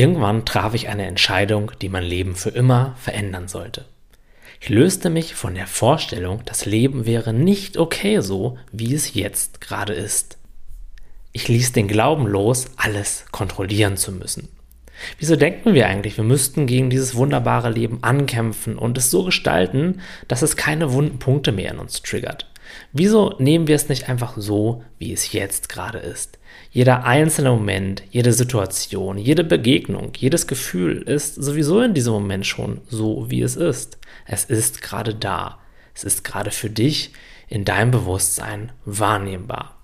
Irgendwann traf ich eine Entscheidung, die mein Leben für immer verändern sollte. Ich löste mich von der Vorstellung, das Leben wäre nicht okay so, wie es jetzt gerade ist. Ich ließ den Glauben los, alles kontrollieren zu müssen. Wieso denken wir eigentlich, wir müssten gegen dieses wunderbare Leben ankämpfen und es so gestalten, dass es keine wunden Punkte mehr in uns triggert? Wieso nehmen wir es nicht einfach so, wie es jetzt gerade ist? Jeder einzelne Moment, jede Situation, jede Begegnung, jedes Gefühl ist sowieso in diesem Moment schon so, wie es ist. Es ist gerade da. Es ist gerade für dich in deinem Bewusstsein wahrnehmbar.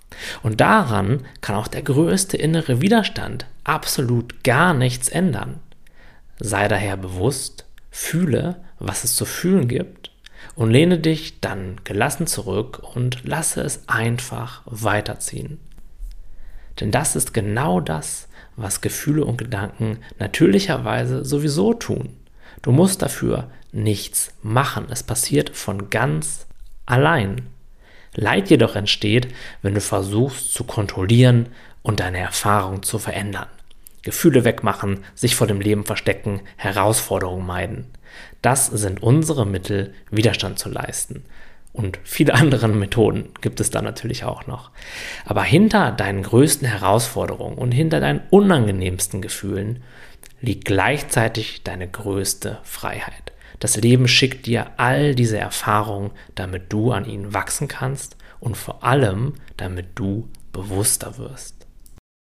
Und daran kann auch der größte innere Widerstand absolut gar nichts ändern. Sei daher bewusst, fühle, was es zu fühlen gibt und lehne dich dann gelassen zurück und lasse es einfach weiterziehen. Denn das ist genau das, was Gefühle und Gedanken natürlicherweise sowieso tun. Du musst dafür nichts machen. Es passiert von ganz allein. Leid jedoch entsteht, wenn du versuchst zu kontrollieren und deine Erfahrung zu verändern. Gefühle wegmachen, sich vor dem Leben verstecken, Herausforderungen meiden. Das sind unsere Mittel, Widerstand zu leisten. Und viele andere Methoden gibt es da natürlich auch noch. Aber hinter deinen größten Herausforderungen und hinter deinen unangenehmsten Gefühlen liegt gleichzeitig deine größte Freiheit. Das Leben schickt dir all diese Erfahrungen, damit du an ihnen wachsen kannst und vor allem, damit du bewusster wirst.